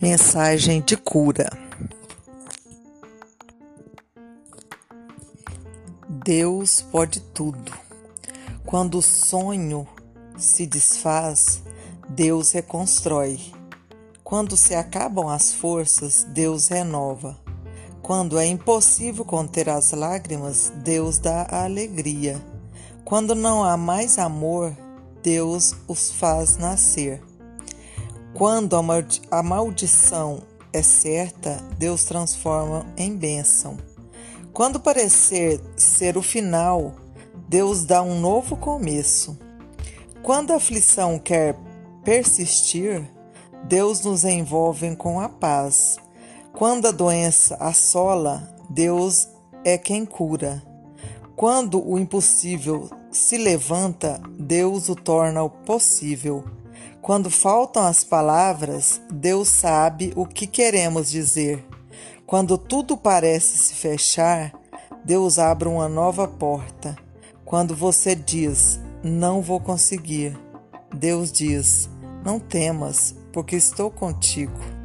Mensagem de cura. Deus pode tudo. Quando o sonho se desfaz, Deus reconstrói. Quando se acabam as forças, Deus renova. Quando é impossível conter as lágrimas, Deus dá a alegria. Quando não há mais amor, Deus os faz nascer. Quando a maldição é certa, Deus transforma em bênção. Quando parecer ser o final, Deus dá um novo começo. Quando a aflição quer persistir, Deus nos envolve com a paz. Quando a doença assola, Deus é quem cura. Quando o impossível se levanta, Deus o torna o possível. Quando faltam as palavras, Deus sabe o que queremos dizer. Quando tudo parece se fechar, Deus abre uma nova porta. Quando você diz, não vou conseguir, Deus diz, não temas, porque estou contigo.